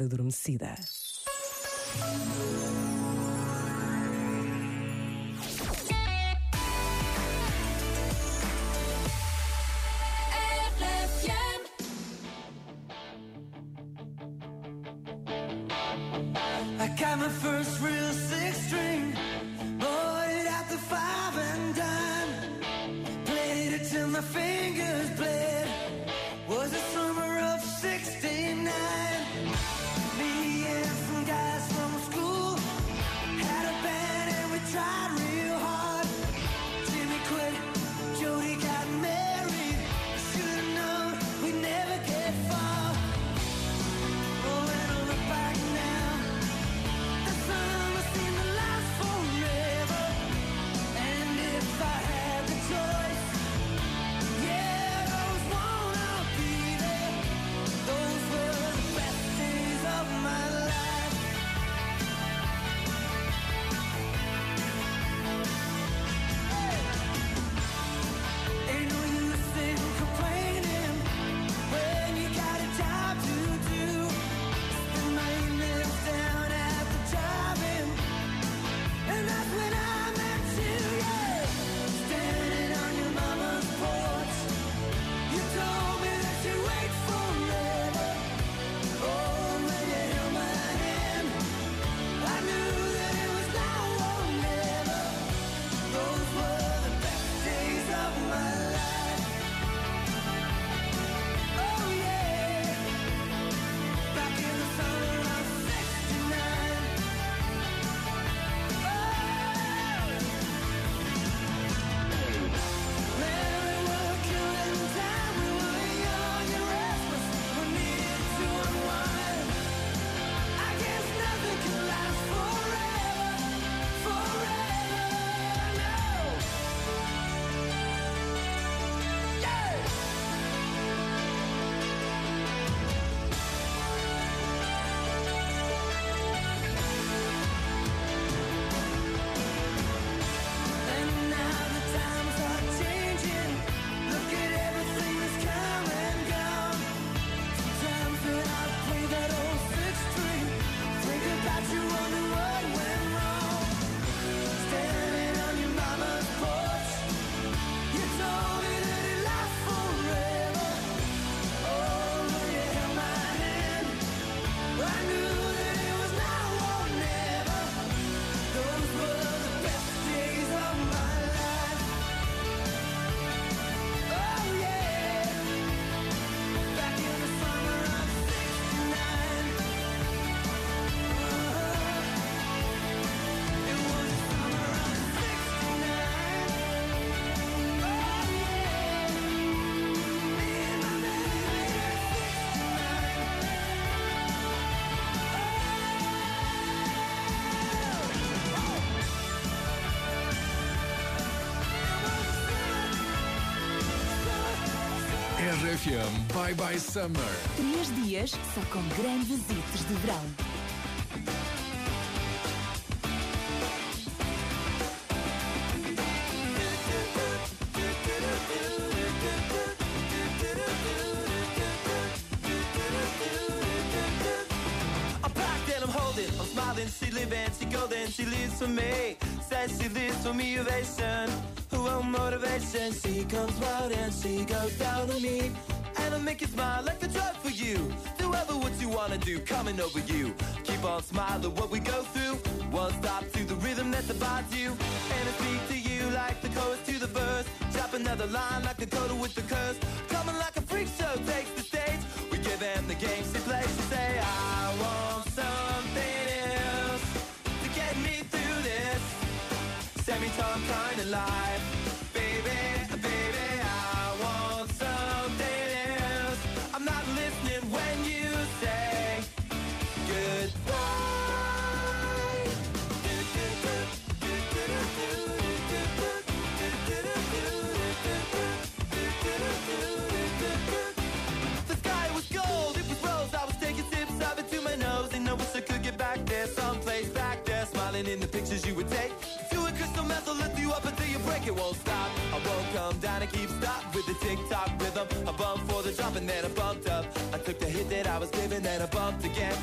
adormecida. I got my first real six RFM Bye Bye Summer. Três dias só com grandes hits de verão. I'm smiling, she lives and she goes and she lives for me. Says she lives for me, ovation. well motivation. She comes out and she goes down on me. And I make you smile like a drug for you. Do ever what you wanna do, coming over you. Keep on smiling what we go through. One stop to the rhythm that divides you. And I speak to you like the chorus to the verse. Drop another line like the total with the curse. Coming like a freak show takes to lift you up until you break it won't stop. I won't come down and keep stop with the tick-tock rhythm. I bumped for the drop and then I bumped up. I took the hit that I was giving and I bumped again.